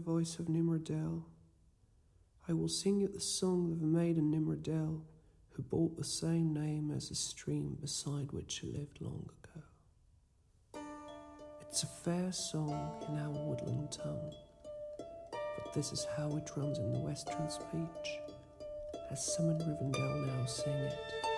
the voice of Nimrodel? I will sing you the song of a maiden Nimrodel who bore the same name as the stream beside which she lived long ago. It's a fair song in our woodland tongue, but this is how it runs in the western speech, as some in Rivendell now sing it.